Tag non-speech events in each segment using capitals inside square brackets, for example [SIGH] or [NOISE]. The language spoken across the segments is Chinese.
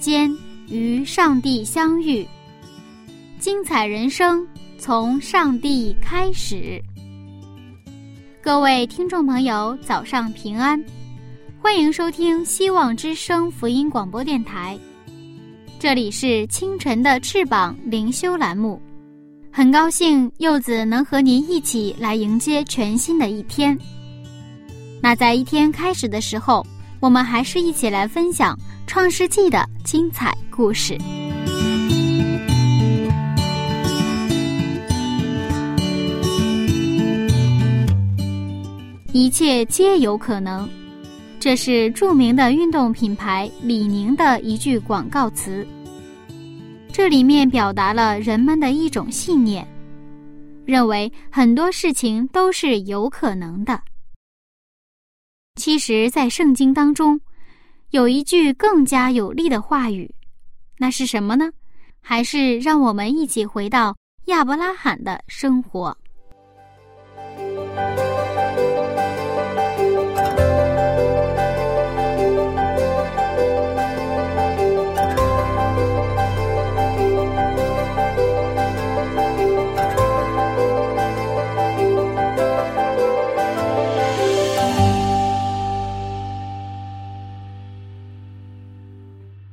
间与上帝相遇。精彩人生从上帝开始。各位听众朋友，早上平安，欢迎收听希望之声福音广播电台。这里是清晨的翅膀灵修栏目，很高兴柚子能和您一起来迎接全新的一天。那在一天开始的时候，我们还是一起来分享创世纪的精彩故事。一切皆有可能，这是著名的运动品牌李宁的一句广告词。这里面表达了人们的一种信念，认为很多事情都是有可能的。其实，在圣经当中，有一句更加有力的话语，那是什么呢？还是让我们一起回到亚伯拉罕的生活。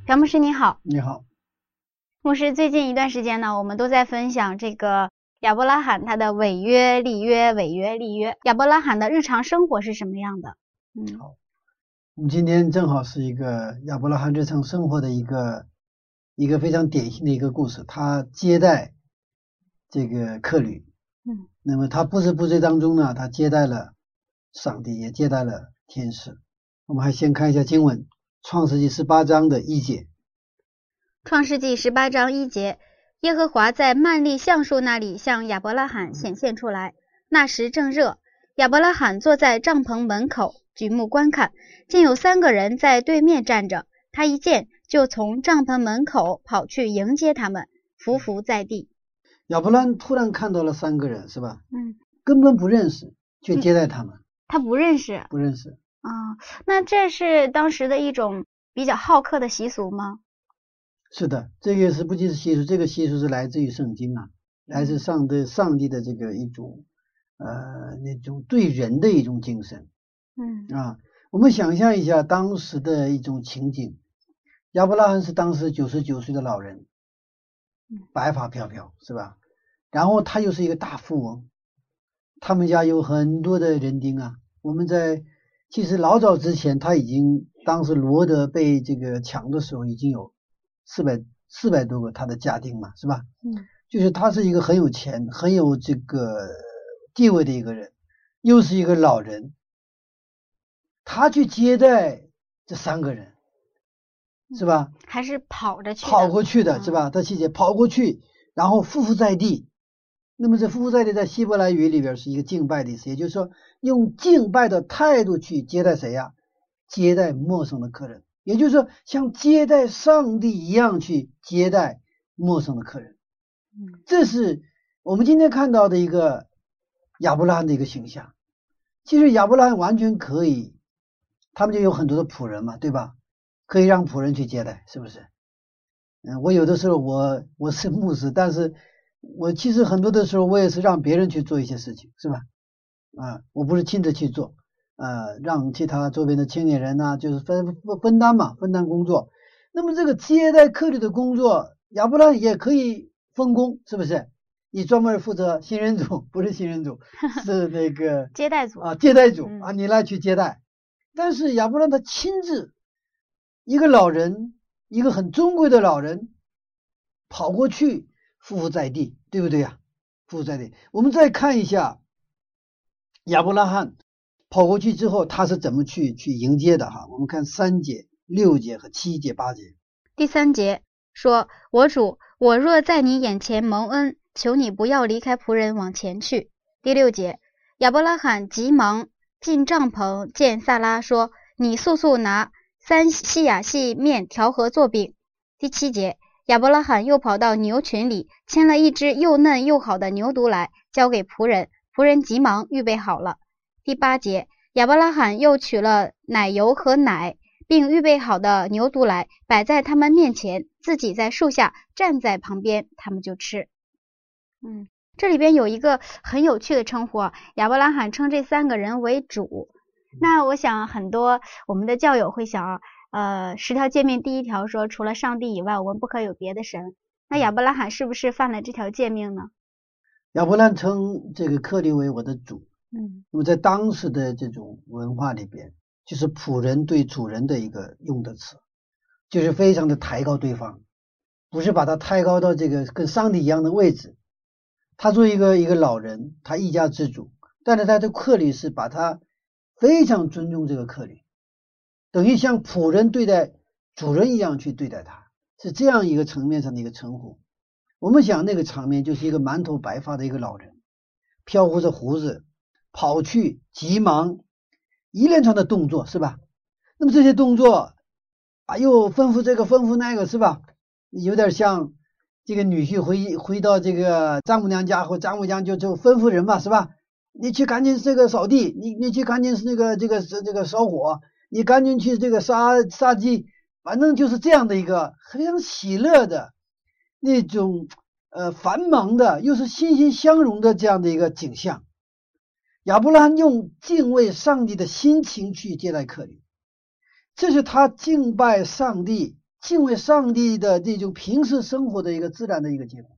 朴牧师你好，你好，牧师。最近一段时间呢，我们都在分享这个亚伯拉罕他的违约立约、违约立约。亚伯拉罕的日常生活是什么样的？嗯，好，我们今天正好是一个亚伯拉罕日常生活的一个一个非常典型的一个故事。他接待这个客旅，嗯，那么他不知不觉当中呢，他接待了上帝，也接待了天使。我们还先看一下经文。创世纪十八章的一节。创世纪十八章一节，耶和华在曼利橡树那里向亚伯拉罕显现出来。那时正热，亚伯拉罕坐在帐篷门口，举目观看，见有三个人在对面站着。他一见，就从帐篷门口跑去迎接他们，伏伏在地。亚伯拉罕突然看到了三个人，是吧？嗯，根本不认识，却接待他们。他不认识，不认识。啊，那这是当时的一种比较好客的习俗吗？是的，这个是不仅是习俗，这个习俗是来自于圣经啊，来自上的上帝的这个一种呃那种对人的一种精神。嗯啊，我们想象一下当时的一种情景，亚伯拉罕是当时九十九岁的老人，白发飘飘，是吧？然后他又是一个大富翁，他们家有很多的人丁啊，我们在。其实老早之前，他已经当时罗德被这个抢的时候，已经有四百四百多个他的家丁嘛，是吧？嗯，就是他是一个很有钱、很有这个地位的一个人，又是一个老人，他去接待这三个人，是吧？还是跑着去跑过去的是吧？他细节跑过去，然后匍匐在地。那么这夫妇在地在希伯来语里边是一个敬拜的意思，也就是说用敬拜的态度去接待谁呀？接待陌生的客人，也就是说像接待上帝一样去接待陌生的客人。嗯，这是我们今天看到的一个亚伯拉罕的一个形象。其实亚伯拉罕完全可以，他们就有很多的仆人嘛，对吧？可以让仆人去接待，是不是？嗯，我有的时候我我是牧师，但是。我其实很多的时候，我也是让别人去做一些事情，是吧？啊，我不是亲自去做，啊，让其他周边的青年人呢，就是分分分担嘛，分担工作。那么这个接待客旅的工作，亚伯拉也可以分工，是不是？你专门负责新人组，不是新人组，是那个 [LAUGHS] 接待组啊，接待组啊，你来去接待。但是亚伯拉他亲自一个老人，一个很尊贵的老人跑过去。匍匐在地，对不对呀？负在地。我们再看一下亚伯拉罕跑过去之后，他是怎么去去迎接的哈？我们看三节、六节和七节、八节。第三节说：“我主，我若在你眼前蒙恩，求你不要离开仆人往前去。”第六节，亚伯拉罕急忙进帐篷见萨拉，说：“你速速拿三西亚细面调和做饼。”第七节。亚伯拉罕又跑到牛群里，牵了一只又嫩又好的牛犊来，交给仆人。仆人急忙预备好了。第八节，亚伯拉罕又取了奶油和奶，并预备好的牛犊来，摆在他们面前，自己在树下站在旁边，他们就吃。嗯，这里边有一个很有趣的称呼啊，亚伯拉罕称这三个人为主。那我想很多我们的教友会想。呃，十条诫命第一条说，除了上帝以外，我们不可有别的神。那亚伯拉罕是不是犯了这条诫命呢？亚伯拉罕称这个克利为我的主。嗯，那么在当时的这种文化里边，就是仆人对主人的一个用的词，就是非常的抬高对方，不是把他抬高到这个跟上帝一样的位置。他作为一个一个老人，他一家之主，但是他的克里是把他非常尊重这个克里。等于像仆人对待主人一样去对待他，是这样一个层面上的一个称呼。我们想那个场面就是一个满头白发的一个老人，飘忽着胡子，跑去急忙一连串的动作，是吧？那么这些动作啊，又吩咐这个吩咐那个，是吧？有点像这个女婿回回到这个丈母娘家，或丈母娘就就吩咐人嘛，是吧？你去赶紧这个扫地，你你去赶紧那个这个这个烧火。你赶紧去这个杀杀鸡，反正就是这样的一个非常喜乐的那种呃繁忙的，又是欣欣相融的这样的一个景象。亚伯拉罕用敬畏上帝的心情去接待客人，这是他敬拜上帝、敬畏上帝的这种平时生活的一个自然的一个结果。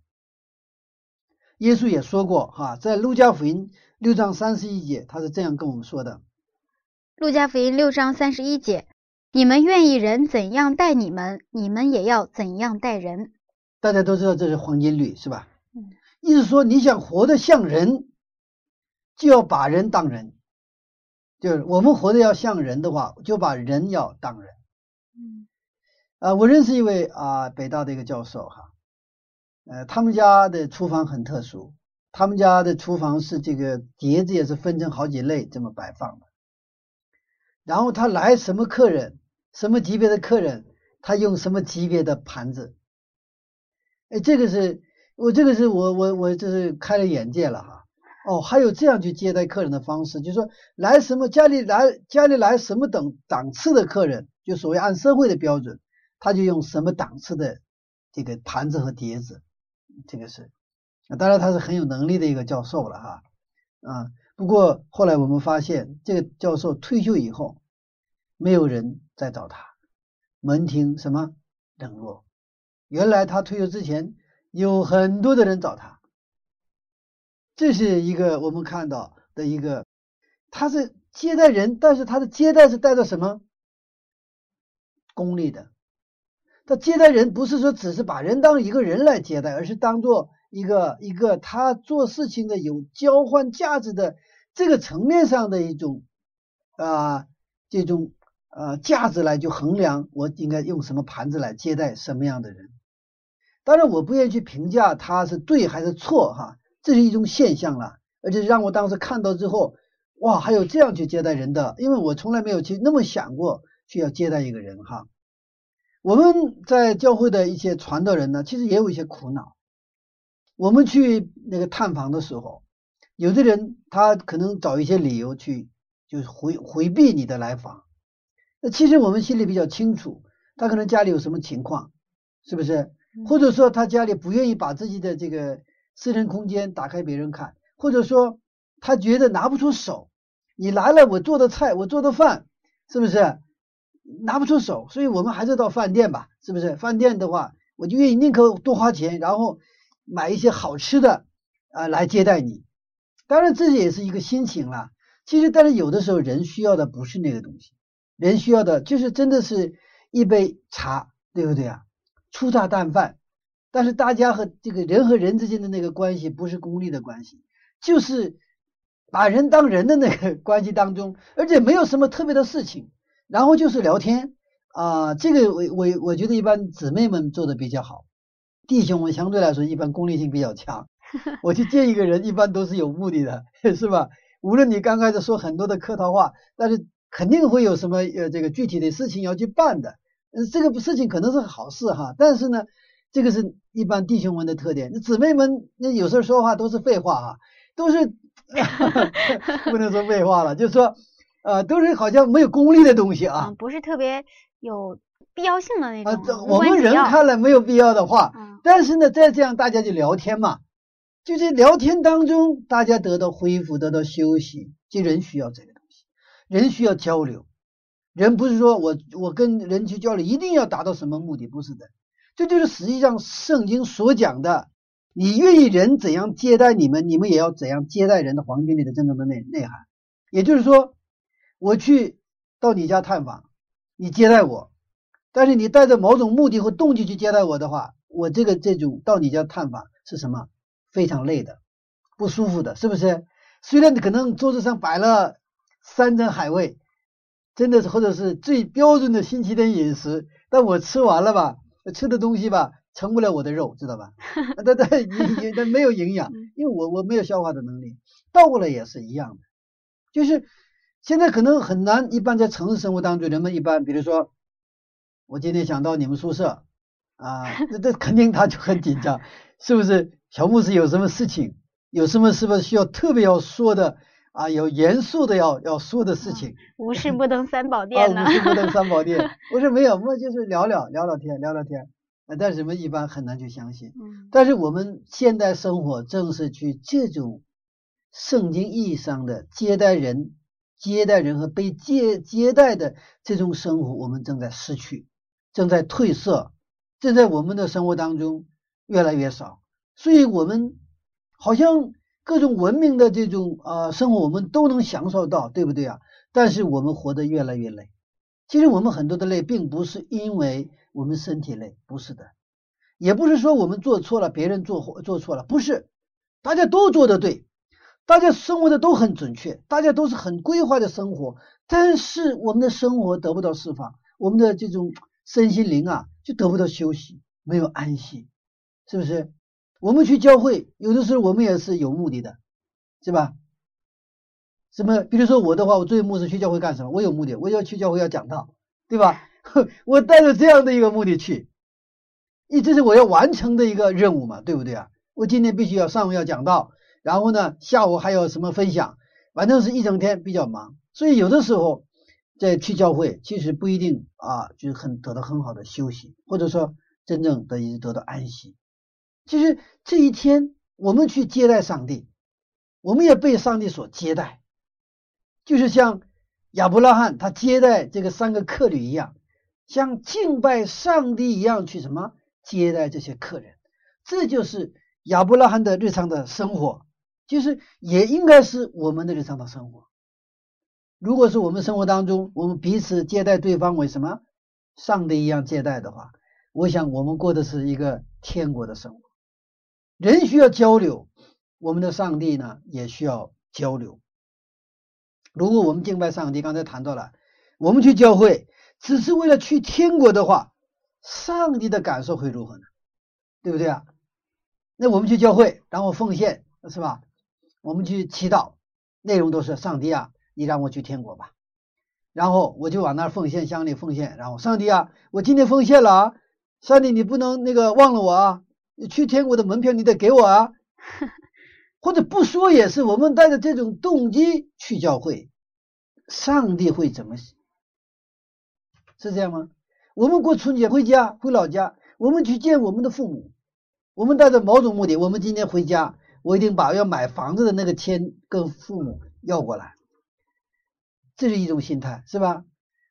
耶稣也说过哈，在路加福音六章三十一节，他是这样跟我们说的。路加福音六章三十一节：你们愿意人怎样待你们，你们也要怎样待人。大家都知道这是黄金律，是吧？嗯。意思说，你想活得像人，就要把人当人。就是我们活得要像人的话，就把人要当人。嗯。啊，我认识一位啊，北大的一个教授哈，呃，他们家的厨房很特殊，他们家的厨房是这个碟子也是分成好几类这么摆放的。然后他来什么客人，什么级别的客人，他用什么级别的盘子。哎，这个是我这个是我我我这是开了眼界了哈。哦，还有这样去接待客人的方式，就是说来什么家里来家里来什么等档次的客人，就所谓按社会的标准，他就用什么档次的这个盘子和碟子。这个是，当然他是很有能力的一个教授了哈。啊。不过后来我们发现，这个教授退休以后，没有人再找他，门庭什么冷落。原来他退休之前有很多的人找他，这是一个我们看到的一个，他是接待人，但是他的接待是带着什么功利的？他接待人不是说只是把人当一个人来接待，而是当做一个一个他做事情的有交换价值的。这个层面上的一种啊，这种呃价值来就衡量我应该用什么盘子来接待什么样的人。当然，我不愿意去评价他是对还是错哈，这是一种现象了，而且让我当时看到之后，哇，还有这样去接待人的，因为我从来没有去那么想过去要接待一个人哈。我们在教会的一些传道人呢，其实也有一些苦恼。我们去那个探访的时候。有的人他可能找一些理由去，就是回回避你的来访。那其实我们心里比较清楚，他可能家里有什么情况，是不是？或者说他家里不愿意把自己的这个私人空间打开别人看，或者说他觉得拿不出手。你来了，我做的菜，我做的饭，是不是拿不出手？所以我们还是到饭店吧，是不是？饭店的话，我就愿意宁可多花钱，然后买一些好吃的啊来接待你。当然，这也是一个心情啦。其实，但是有的时候人需要的不是那个东西，人需要的就是真的是一杯茶，对不对啊？粗茶淡饭，但是大家和这个人和人之间的那个关系不是功利的关系，就是把人当人的那个关系当中，而且没有什么特别的事情，然后就是聊天啊。这个我我我觉得一般姊妹们做的比较好，弟兄们相对来说一般功利性比较强。我去见一个人，一般都是有目的的，是吧？无论你刚开始说很多的客套话，但是肯定会有什么呃这个具体的事情要去办的。嗯，这个事情可能是好事哈，但是呢，这个是一般弟兄们的特点。那姊妹们那有时候说话都是废话哈，都是 [LAUGHS] 不能说废话了，就是说呃都是好像没有功利的东西啊，不是特别有必要性的那种。啊，我们人看了没有必要的话，但是呢，再这样大家就聊天嘛。就在聊天当中，大家得到恢复，得到休息。这人需要这个人需要交流。人不是说我我跟人去交流一定要达到什么目的，不是的。这就是实际上圣经所讲的，你愿意人怎样接待你们，你们也要怎样接待人的黄金里的真正的内内涵。也就是说，我去到你家探访，你接待我，但是你带着某种目的和动机去接待我的话，我这个这种到你家探访是什么？非常累的，不舒服的，是不是？虽然你可能桌子上摆了山珍海味，真的是或者是最标准的星期天饮食，但我吃完了吧，吃的东西吧，成不了我的肉，知道吧？[LAUGHS] 对对，也也没有营养，因为我我没有消化的能力。倒过来也是一样的，就是现在可能很难。一般在城市生活当中，人们一般，比如说，我今天想到你们宿舍啊，那这肯定他就很紧张，是不是？小牧师有什么事情？有什么是不是需要特别要说的啊？有严肃的要要说的事情？无事不登三宝殿呢？无事不登三宝殿。不是没有，我就是聊聊聊聊天，聊聊天。但是我们一般很难去相信。嗯。但是我们现代生活正是去这种圣经意义上的接待人、接待人和被接接待的这种生活，我们正在失去，正在褪色，正在我们的生活当中越来越少。所以，我们好像各种文明的这种啊生活，我们都能享受到，对不对啊？但是我们活得越来越累。其实我们很多的累，并不是因为我们身体累，不是的，也不是说我们做错了，别人做做错了，不是，大家都做的对，大家生活的都很准确，大家都是很规划的生活，但是我们的生活得不到释放，我们的这种身心灵啊，就得不到休息，没有安息，是不是？我们去教会，有的时候我们也是有目的的，是吧？什么？比如说我的话，我作为牧师去教会干什么？我有目的，我要去教会要讲道，对吧？[LAUGHS] 我带着这样的一个目的去，一这是我要完成的一个任务嘛，对不对啊？我今天必须要上午要讲道，然后呢，下午还有什么分享，反正是一整天比较忙，所以有的时候在去教会，其实不一定啊，就是很得到很好的休息，或者说真正得以得到安息。其实这一天，我们去接待上帝，我们也被上帝所接待，就是像亚伯拉罕他接待这个三个客旅一样，像敬拜上帝一样去什么接待这些客人，这就是亚伯拉罕的日常的生活，就是也应该是我们的日常的生活。如果是我们生活当中，我们彼此接待对方为什么上帝一样接待的话，我想我们过的是一个天国的生活。人需要交流，我们的上帝呢也需要交流。如果我们敬拜上帝，刚才谈到了，我们去教会只是为了去天国的话，上帝的感受会如何呢？对不对啊？那我们去教会，然后奉献，是吧？我们去祈祷，内容都是上帝啊，你让我去天国吧。然后我就往那奉献，向你奉献。然后上帝啊，我今天奉献了啊，上帝你不能那个忘了我啊。去天国的门票你得给我啊，[LAUGHS] 或者不说也是，我们带着这种动机去教会，上帝会怎么想？是这样吗？我们过春节回家回老家，我们去见我们的父母，我们带着某种目的，我们今天回家，我一定把要买房子的那个钱跟父母要过来，这是一种心态，是吧？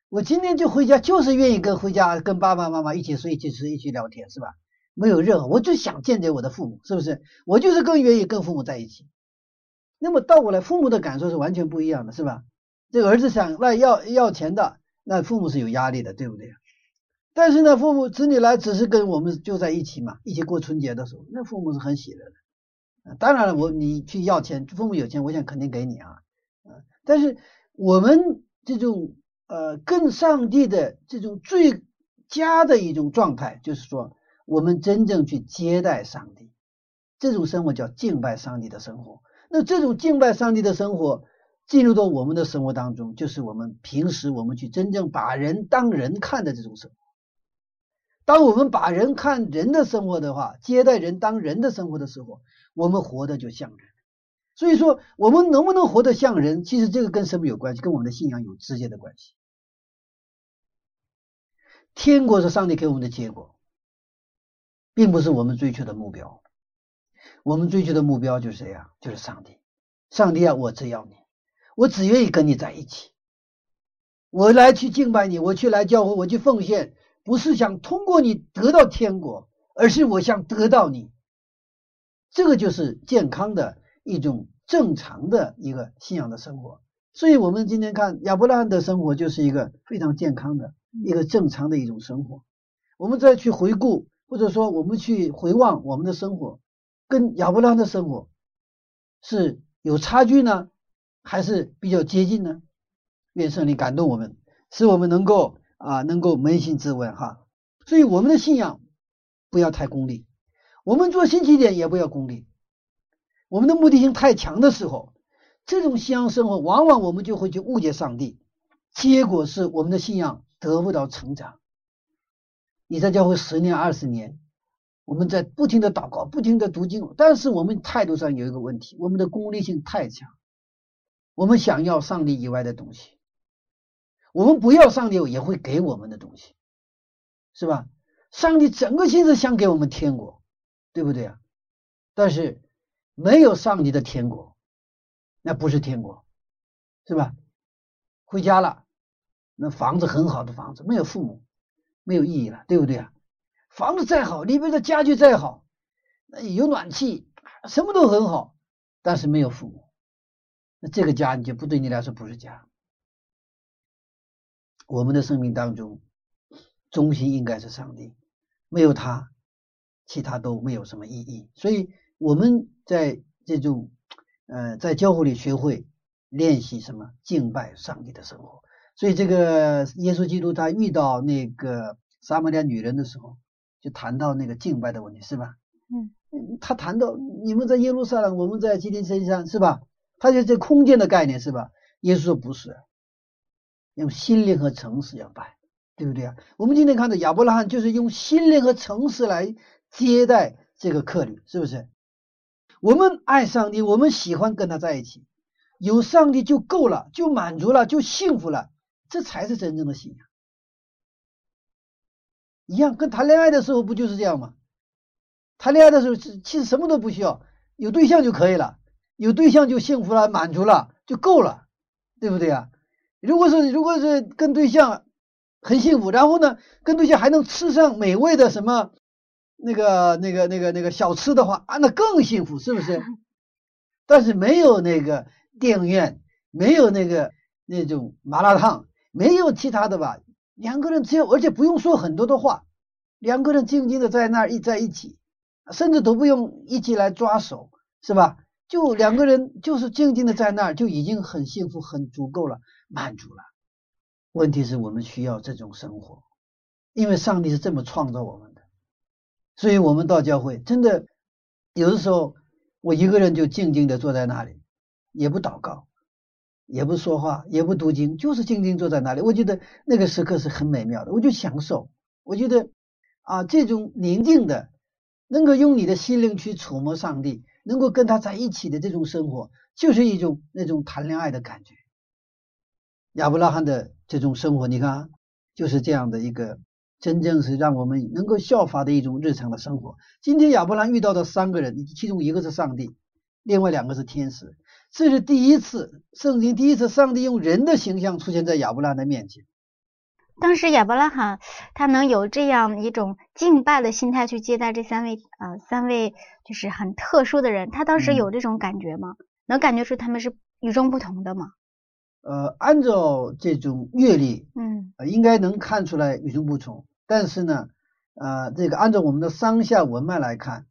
我今天就回家，就是愿意跟回家跟爸爸妈妈一起睡，一起吃，一起聊天，是吧？没有任何，我就想见见我的父母，是不是？我就是更愿意跟父母在一起。那么倒过来，父母的感受是完全不一样的，是吧？这个儿子想来要要钱的，那父母是有压力的，对不对？但是呢，父母子女来只是跟我们就在一起嘛，一起过春节的时候，那父母是很喜乐的。当然了，我你去要钱，父母有钱，我想肯定给你啊。但是我们这种呃跟上帝的这种最佳的一种状态，就是说我们真正去接待上帝，这种生活叫敬拜上帝的生活。那这种敬拜上帝的生活。进入到我们的生活当中，就是我们平时我们去真正把人当人看的这种生活。当我们把人看人的生活的话，接待人当人的生活的时候，我们活的就像人。所以说，我们能不能活得像人，其实这个跟什么有关系？跟我们的信仰有直接的关系。天国是上帝给我们的结果，并不是我们追求的目标。我们追求的目标就是谁呀？就是上帝。上帝啊，我只要你。我只愿意跟你在一起，我来去敬拜你，我去来教会，我去奉献，不是想通过你得到天国，而是我想得到你。这个就是健康的一种正常的一个信仰的生活。所以，我们今天看亚伯拉罕的生活，就是一个非常健康的一个正常的一种生活。我们再去回顾，或者说我们去回望我们的生活，跟亚伯拉罕的生活是有差距呢？还是比较接近呢。愿圣灵感动我们，使我们能够啊，能够扪心自问哈。所以我们的信仰不要太功利，我们做新起点也不要功利。我们的目的性太强的时候，这种信仰生活往往我们就会去误解上帝，结果是我们的信仰得不到成长。你在教会十年二十年，我们在不停的祷告，不停的读经，但是我们态度上有一个问题，我们的功利性太强。我们想要上帝以外的东西，我们不要上帝也会给我们的东西，是吧？上帝整个心思想给我们天国，对不对啊？但是没有上帝的天国，那不是天国，是吧？回家了，那房子很好的房子，没有父母，没有意义了，对不对啊？房子再好，里边的家具再好，那有暖气，什么都很好，但是没有父母。那这个家你就不对你来说不是家。我们的生命当中，中心应该是上帝，没有他，其他都没有什么意义。所以我们在这种呃在教会里学会练习什么敬拜上帝的生活。所以这个耶稣基督他遇到那个撒玛利亚女人的时候，就谈到那个敬拜的问题，是吧？嗯，他谈到你们在耶路撒冷，我们在基督山上，是吧？他就这空间的概念是吧？耶稣说不是，用心灵和诚实要拜，对不对啊？我们今天看到亚伯拉罕就是用心灵和诚实来接待这个客旅，是不是？我们爱上帝，我们喜欢跟他在一起，有上帝就够了，就满足了，就幸福了，这才是真正的信仰。一样，跟谈恋爱的时候不就是这样吗？谈恋爱的时候其实什么都不需要，有对象就可以了。有对象就幸福了，满足了就够了，对不对啊？如果是如果是跟对象很幸福，然后呢，跟对象还能吃上美味的什么那个那个那个那个小吃的话啊，那更幸福，是不是？但是没有那个电影院，没有那个那种麻辣烫，没有其他的吧？两个人只有，而且不用说很多的话，两个人静静的在那儿一在一起，甚至都不用一起来抓手，是吧？就两个人，就是静静的在那儿，就已经很幸福、很足够了，满足了。问题是我们需要这种生活，因为上帝是这么创造我们的。所以，我们到教会，真的有的时候，我一个人就静静的坐在那里，也不祷告，也不说话，也不读经，就是静静坐在那里。我觉得那个时刻是很美妙的，我就享受。我觉得啊，这种宁静的，能够用你的心灵去触摸上帝。能够跟他在一起的这种生活，就是一种那种谈恋爱的感觉。亚伯拉罕的这种生活，你看，就是这样的一个，真正是让我们能够效法的一种日常的生活。今天亚伯拉罕遇到的三个人，其中一个是上帝，另外两个是天使。这是第一次，圣经第一次，上帝用人的形象出现在亚伯拉罕的面前。当时亚伯拉罕他能有这样一种敬拜的心态去接待这三位呃三位就是很特殊的人，他当时有这种感觉吗？能感觉出他们是与众不同的吗？呃，按照这种阅历，嗯，应该能看出来与众不同。但是呢，呃，这个按照我们的上下文脉来看，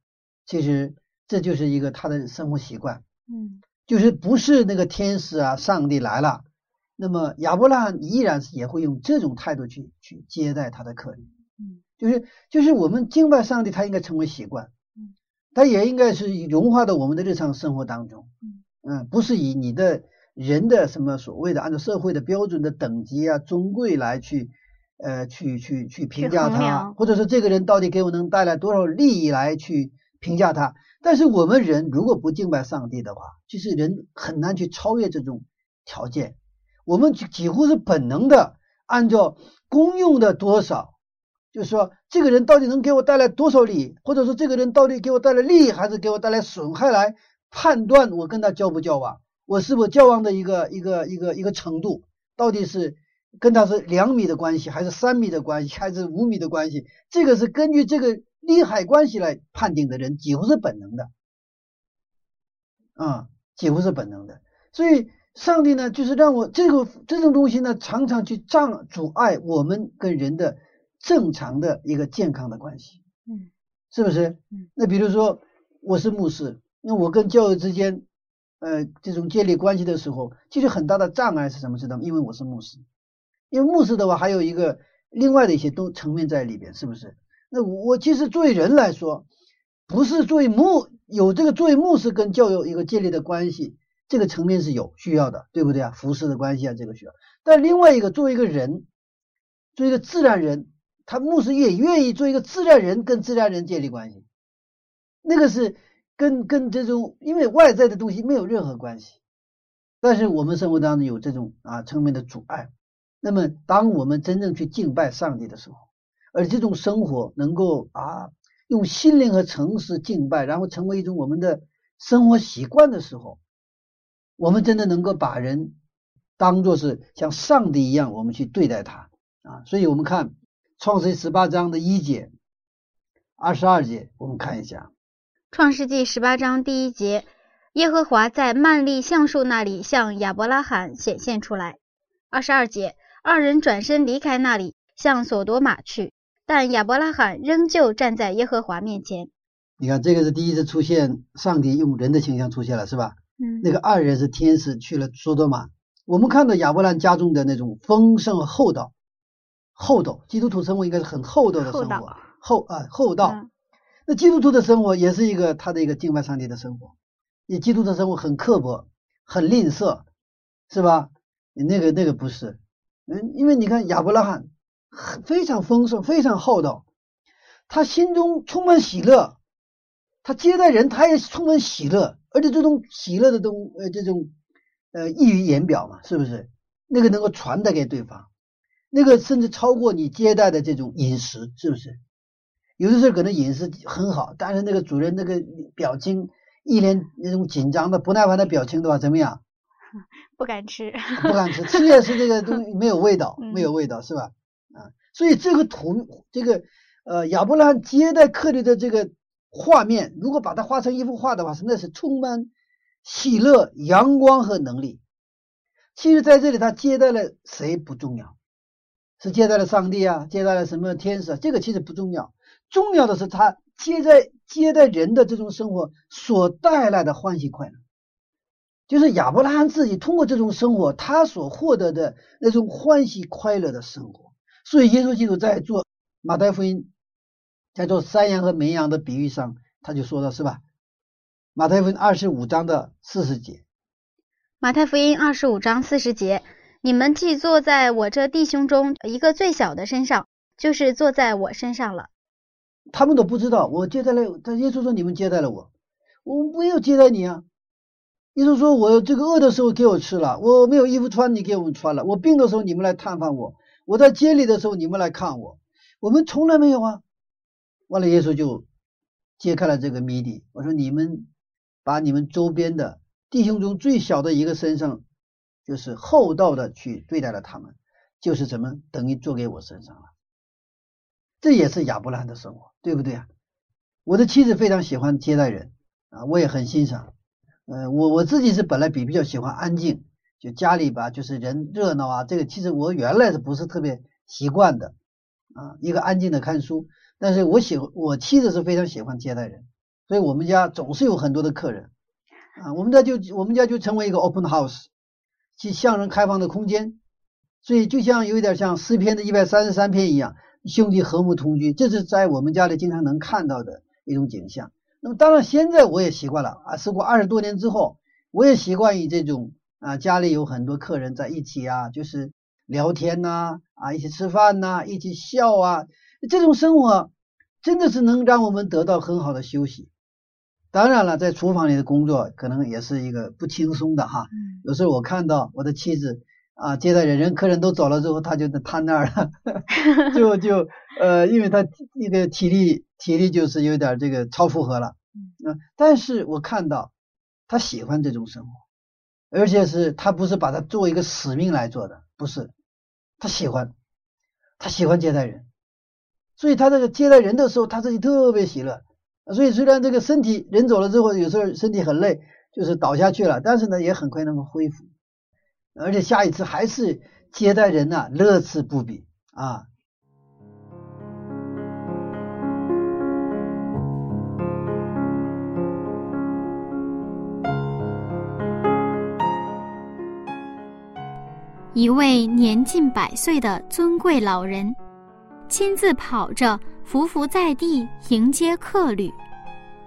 其实这就是一个他的生活习惯，嗯就是不是那个天使啊，上帝来了，那么亚伯拉罕依然是也会用这种态度去去接待他的客人，嗯，就是就是我们敬拜上帝，他应该成为习惯，嗯，他也应该是融化到我们的日常生活当中，嗯，不是以你的人的什么所谓的按照社会的标准的等级啊、尊贵来去呃去去去评价他，或者说这个人到底给我能带来多少利益来去评价他。但是我们人如果不敬拜上帝的话，其实人很难去超越这种条件。我们几几乎是本能的按照公用的多少，就是说这个人到底能给我带来多少利益，或者说这个人到底给我带来利益还是给我带来损害来判断我跟他交不交往，我是否交往的一个一个一个一个程度，到底是跟他是两米的关系，还是三米的关系，还是五米的关系？这个是根据这个利害关系来判定的人，几乎是本能的，啊、几乎是本能的。所以上帝呢，就是让我这个这种东西呢，常常去障阻碍我们跟人的正常的一个健康的关系，嗯是不是嗯？那比如说我是牧师，那我跟教友之间，呃，这种建立关系的时候，其实很大的障碍是什么？知道吗？因为我是牧师，因为牧师的话还有一个另外的一些都层面在里边，是不是？那我我其实作为人来说，不是作为牧有这个作为牧师跟教友一个建立的关系，这个层面是有需要的，对不对啊？服侍的关系啊，这个需要。但另外一个，作为一个人，作为一个自然人，他牧师也愿意做一个自然人跟自然人建立关系，那个是跟跟这种因为外在的东西没有任何关系，但是我们生活当中有这种啊层面的阻碍。那么，当我们真正去敬拜上帝的时候，而这种生活能够啊用心灵和诚实敬拜，然后成为一种我们的生活习惯的时候，我们真的能够把人当做是像上帝一样，我们去对待他啊。所以，我们看创世记十八章的一节、二十二节，我们看一下。创世纪十八章第一节，耶和华在曼利橡树那里向亚伯拉罕显现出来。二十二节，二人转身离开那里，向索多玛去，但亚伯拉罕仍旧站在耶和华面前。你看，这个是第一次出现上帝用人的形象出现了，是吧？嗯那个二人是天使去了索多玛。我们看到亚伯兰家中的那种丰盛厚道，厚道，基督徒生活应该是很厚道的生活，厚啊厚道。嗯那基督徒的生活也是一个他的一个敬拜上帝的生活，也基督徒的生活很刻薄，很吝啬，是吧？你那个那个不是，嗯，因为你看亚伯拉罕很非常丰盛，非常厚道，他心中充满喜乐，他接待人他也充满喜乐，而且这种喜乐的东呃这种呃溢于言表嘛，是不是？那个能够传达给对方，那个甚至超过你接待的这种饮食，是不是？有的时候可能饮食很好，但是那个主人那个表情一脸那种紧张的不耐烦的表情的话，怎么样？[LAUGHS] 不敢吃。不敢吃，吃也是这个东西没有味道，[LAUGHS] 嗯没有味道是吧？所以这个图，这个呃亚伯拉罕接待客人的这个画面，如果把它画成一幅画的话，那是充满喜乐、阳光和能力。其实在这里，他接待了谁不重要，是接待了上帝啊，接待了什么天使，这个其实不重要，重要的是他接待接待人的这种生活所带来的欢喜快乐。就是亚伯拉罕自己通过这种生活，他所获得的那种欢喜快乐的生活。所以耶稣基督在做马太福音，在做山羊和绵羊的比喻上，他就说了是吧？马太福音二十五章的四十节，马太福音二十五章四十节，你们既坐在我这弟兄中一个最小的身上，就是坐在我身上了。他们都不知道我接待了，但耶稣说你们接待了我，我没有接待你啊。耶稣说我这个饿的时候给我吃了，我没有衣服穿你给我们穿了，我病的时候你们来探访我，我在监里的时候你们来看我，我们从来没有啊。完了，耶稣就揭开了这个谜底。我说你们把你们周边的弟兄中最小的一个身上，就是厚道的去对待了他们，就是怎么等于做给我身上了。这也是亚伯拉罕的生活，对不对啊？我的妻子非常喜欢接待人啊，我也很欣赏。呃，我我自己是本来比比较喜欢安静，就家里吧，就是人热闹啊，这个其实我原来是不是特别习惯的。啊，一个安静的看书。但是我喜我妻子是非常喜欢接待人，所以我们家总是有很多的客人啊。我们家就我们家就成为一个 open house，去向人开放的空间。所以就像有一点像诗篇的一百三十三篇一样，兄弟和睦同居，这是在我们家里经常能看到的一种景象。那么当然现在我也习惯了啊，时过二十多年之后，我也习惯于这种啊，家里有很多客人在一起啊，就是聊天呐，啊，一起吃饭呐，一起笑啊，这种生活真的是能让我们得到很好的休息。当然了，在厨房里的工作可能也是一个不轻松的哈。有时候我看到我的妻子。啊，接待人，人客人都走了之后，他就瘫那儿了，[LAUGHS] 就就呃，因为他那个体力体力就是有点这个超负荷了，嗯，但是我看到他喜欢这种生活，而且是他不是把它作为一个使命来做的，不是，他喜欢，他喜欢接待人，所以他这个接待人的时候，他自己特别喜乐，所以虽然这个身体人走了之后，有时候身体很累，就是倒下去了，但是呢，也很快能够恢复。而且下一次还是接待人呢，乐此不疲啊！一位年近百岁的尊贵老人，亲自跑着匍匐在地迎接客旅，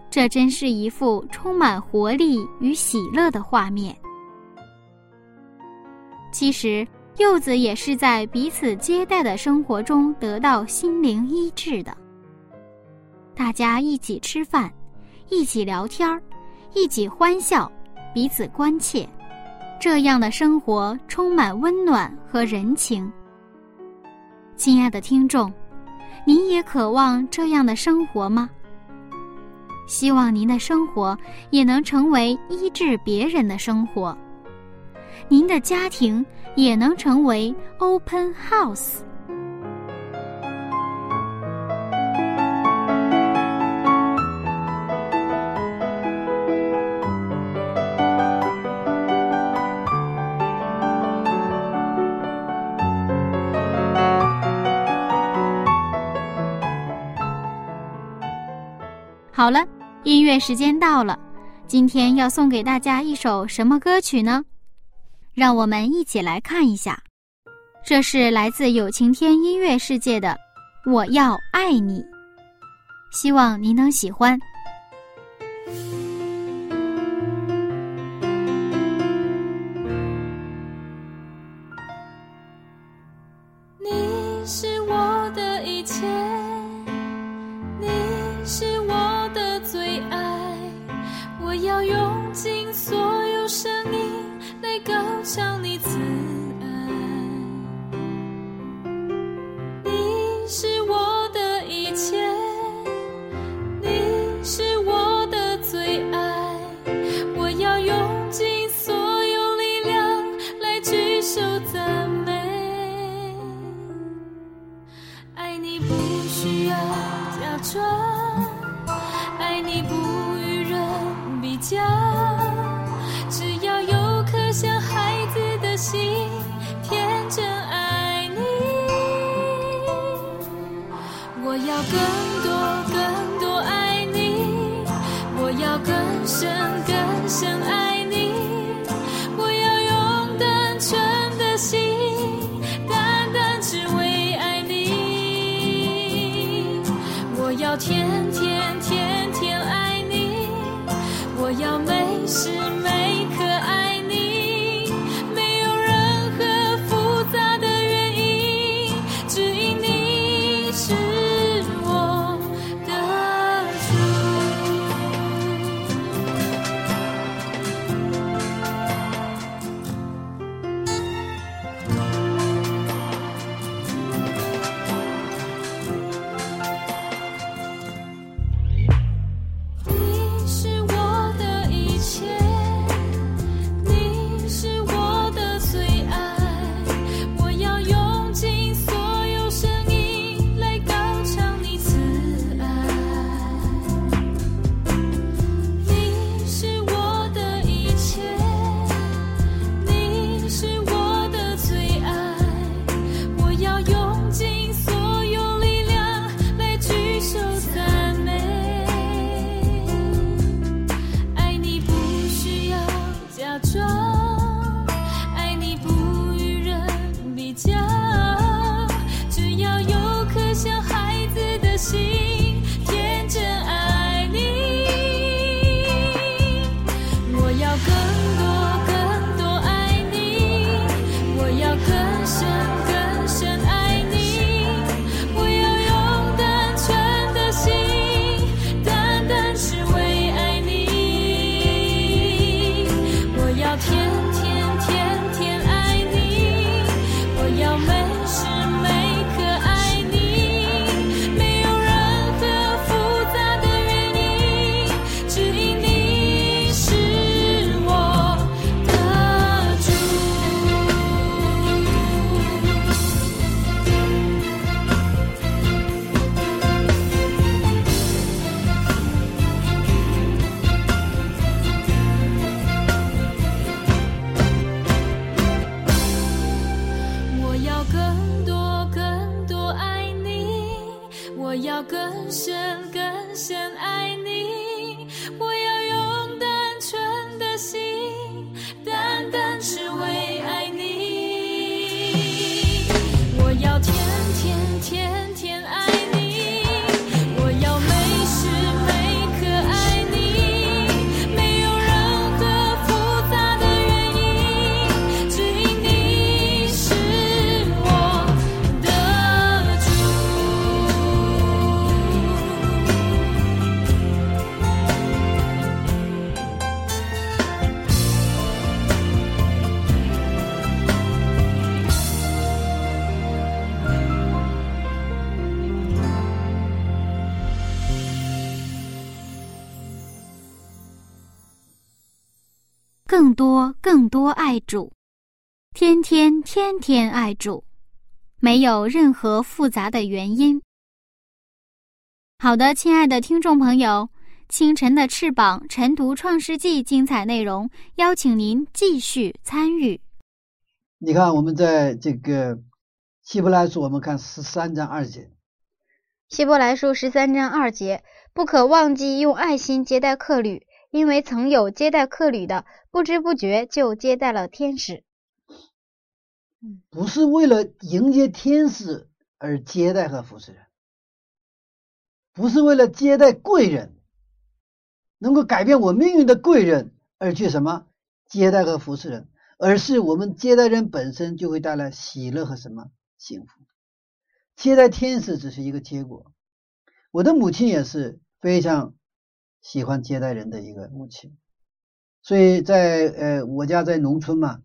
这真是一幅充满活力与喜乐的画面。其实，柚子也是在彼此接待的生活中得到心灵医治的。大家一起吃饭，一起聊天儿，一起欢笑，彼此关切，这样的生活充满温暖和人情。亲爱的听众，您也渴望这样的生活吗？希望您的生活也能成为医治别人的生活。您的家庭也能成为 open house。好了，音乐时间到了，今天要送给大家一首什么歌曲呢？让我们一起来看一下，这是来自有晴天音乐世界的《我要爱你》，希望您能喜欢。多爱主，天天天天爱主，没有任何复杂的原因。好的，亲爱的听众朋友，清晨的翅膀晨读创世纪精彩内容，邀请您继续参与。你看，我们在这个希伯来书，我们看十三章二节，希伯来书十三章二节，不可忘记用爱心接待客旅，因为曾有接待客旅的，不知不觉就接待了天使。不是为了迎接天使而接待和服侍人，不是为了接待贵人，能够改变我命运的贵人而去什么接待和服侍人，而是我们接待人本身就会带来喜乐和什么幸福。接待天使只是一个结果。我的母亲也是非常喜欢接待人的一个母亲，所以在呃我家在农村嘛，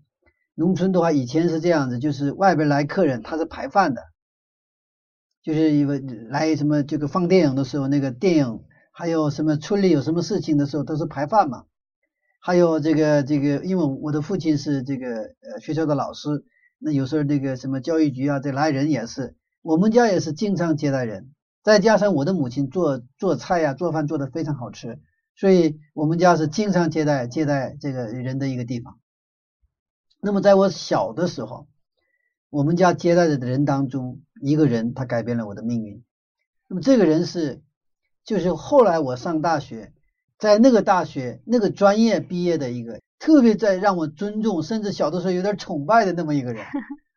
农村的话以前是这样子，就是外边来客人他是排饭的，就是因为来什么这个放电影的时候，那个电影还有什么村里有什么事情的时候都是排饭嘛。还有这个这个，因为我的父亲是这个呃学校的老师，那有时候这个什么教育局啊，这来人也是，我们家也是经常接待人。再加上我的母亲做做菜呀、做饭做的非常好吃，所以我们家是经常接待接待这个人的一个地方。那么在我小的时候，我们家接待的人当中，一个人他改变了我的命运。那么这个人是，就是后来我上大学，在那个大学那个专业毕业的一个，特别在让我尊重，甚至小的时候有点崇拜的那么一个人，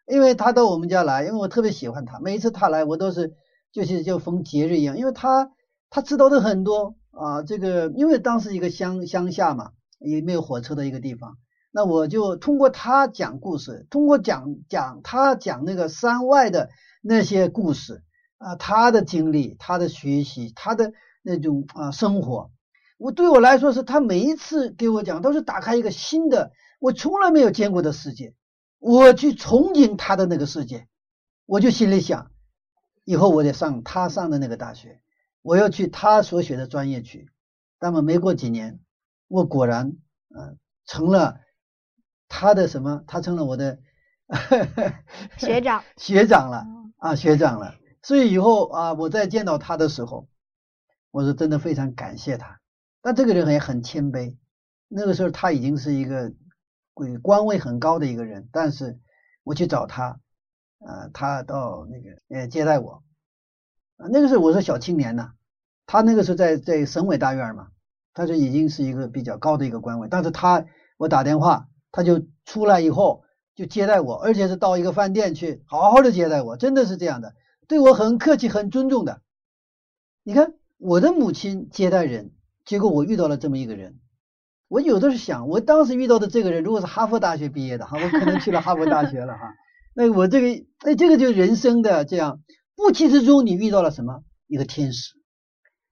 因为他到我们家来，因为我特别喜欢他，每一次他来我都是。就是就逢节日一样，因为他他知道的很多啊，这个因为当时一个乡乡下嘛，也没有火车的一个地方，那我就通过他讲故事，通过讲讲他讲那个山外的那些故事啊，他的经历，他的学习，他的那种啊生活，我对我来说是他每一次给我讲都是打开一个新的我从来没有见过的世界，我去憧憬他的那个世界，我就心里想。以后我得上他上的那个大学，我要去他所学的专业去。那么没过几年，我果然嗯成了他的什么？他成了我的 [LAUGHS] 学长学长了啊学长了。所以以后啊我再见到他的时候，我是真的非常感谢他。但这个人也很谦卑。那个时候他已经是一个官位很高的一个人，但是我去找他。呃，他到那个呃接待我，啊，那个时候我是小青年呐，他那个时候在在省委大院嘛，他就已经是一个比较高的一个官位，但是他我打电话，他就出来以后就接待我，而且是到一个饭店去好好的接待我，真的是这样的，对我很客气很尊重的。你看我的母亲接待人，结果我遇到了这么一个人，我有的是想，我当时遇到的这个人如果是哈佛大学毕业的哈，我可能去了哈佛大学了哈。那我这个，哎，这个就是人生的这样，不期之中你遇到了什么？一个天使，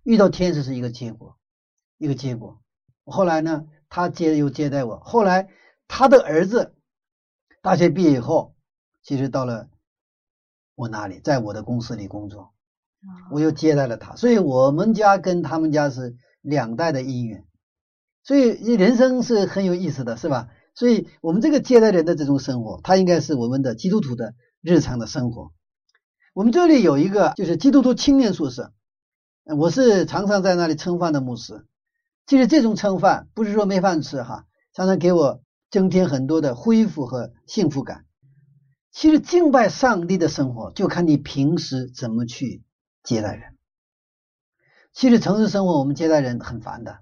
遇到天使是一个结果，一个结果。后来呢，他接又接待我。后来他的儿子大学毕业以后，其实到了我那里，在我的公司里工作，我又接待了他。所以我们家跟他们家是两代的姻缘。所以人生是很有意思的，是吧？所以，我们这个接待人的这种生活，它应该是我们的基督徒的日常的生活。我们这里有一个就是基督徒青年宿舍，我是常常在那里蹭饭的牧师。其实这种蹭饭不是说没饭吃哈，常常给我增添很多的恢复和幸福感。其实敬拜上帝的生活，就看你平时怎么去接待人。其实城市生活我们接待人很烦的，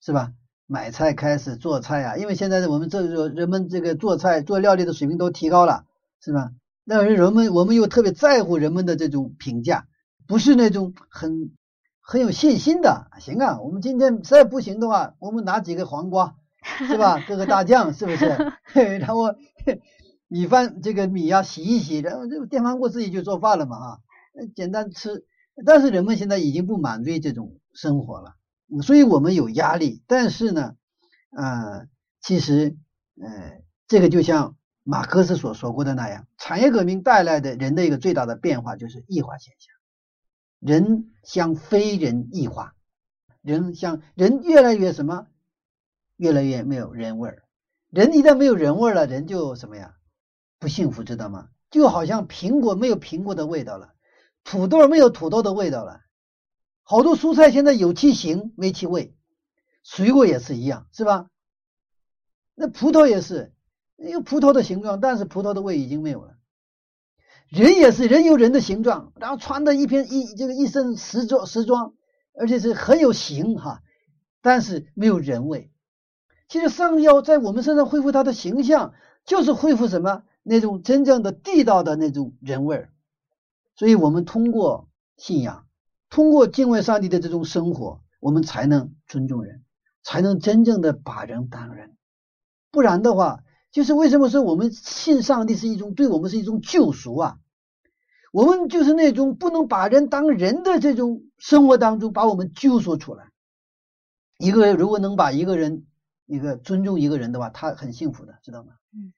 是吧？买菜开始做菜啊，因为现在我们这个人们这个做菜做料理的水平都提高了，是吧？那人们我们又特别在乎人们的这种评价，不是那种很很有信心的。行啊，我们今天实在不行的话，我们拿几个黄瓜，是吧？搁个大酱，是不是？[LAUGHS] 然后米饭这个米呀洗一洗，然后这电饭锅自己就做饭了嘛啊，简单吃。但是人们现在已经不满足于这种生活了。所以我们有压力，但是呢，呃，其实，呃，这个就像马克思所说过的那样，产业革命带来的人的一个最大的变化就是异化现象，人向非人异化，人向人越来越什么，越来越没有人味儿，人一旦没有人味儿了，人就什么呀？不幸福，知道吗？就好像苹果没有苹果的味道了，土豆没有土豆的味道了，好多蔬菜现在有其形没其味，水果也是一样，是吧？那葡萄也是有葡萄的形状，但是葡萄的味已经没有了。人也是人有人的形状，然后穿的一片一这个一身时装时装，而且是很有型哈，但是没有人味。其实上帝要在我们身上恢复它的形象，就是恢复什么那种真正的地道的那种人味儿。所以我们通过信仰，通过敬畏上帝的这种生活，我们才能尊重人，才能真正的把人当人。不然的话，就是为什么说我们信上帝是一种对我们是一种救赎啊？我们就是那种不能把人当人的这种生活当中，把我们救赎出来。一个人如果能把一个人一个尊重一个人的话，他很幸福的，知道吗？嗯。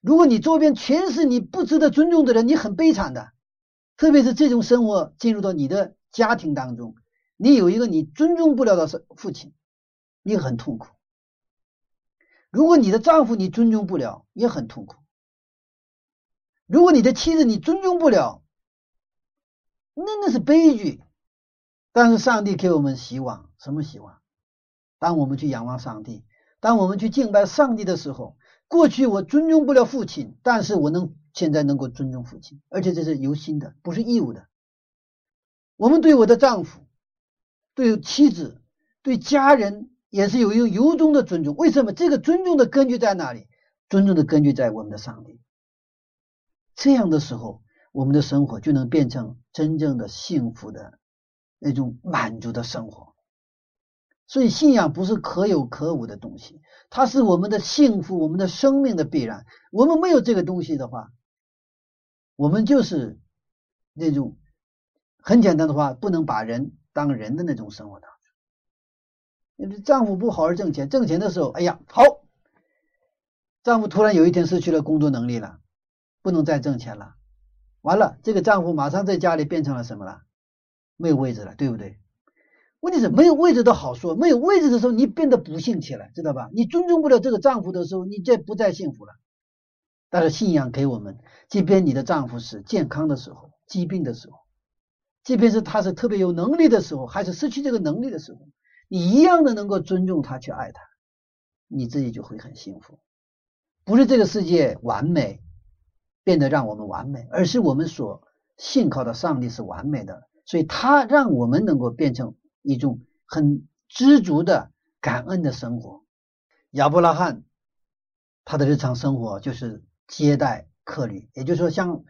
如果你周边全是你不值得尊重的人，你很悲惨的。特别是这种生活进入到你的家庭当中，你有一个你尊重不了的父亲，你很痛苦。如果你的丈夫你尊重不了，也很痛苦。如果你的妻子你尊重不了，那那是悲剧。但是上帝给我们希望，什么希望？当我们去仰望上帝，当我们去敬拜上帝的时候，过去我尊重不了父亲，但是我能现在能够尊重父亲，而且这是由心的，不是义务的。我们对我的丈夫、对妻子、对家人。也是有一种由衷的尊重。为什么？这个尊重的根据在哪里？尊重的根据在我们的上帝。这样的时候，我们的生活就能变成真正的幸福的那种满足的生活。所以，信仰不是可有可无的东西，它是我们的幸福、我们的生命的必然。我们没有这个东西的话，我们就是那种很简单的话，不能把人当人的那种生活的。丈夫不好好挣钱，挣钱的时候，哎呀，好，丈夫突然有一天失去了工作能力了，不能再挣钱了，完了，这个丈夫马上在家里变成了什么了？没有位置了，对不对？问题是没有位置都好说，没有位置的时候，你变得不幸起来，知道吧？你尊重不了这个丈夫的时候，你这不再幸福了。但是信仰给我们，即便你的丈夫是健康的时候、疾病的时候，即便是他是特别有能力的时候，还是失去这个能力的时候。你一样的能够尊重他，去爱他，你自己就会很幸福。不是这个世界完美变得让我们完美，而是我们所信靠的上帝是完美的，所以他让我们能够变成一种很知足的感恩的生活。亚伯拉罕他的日常生活就是接待客旅，也就是说像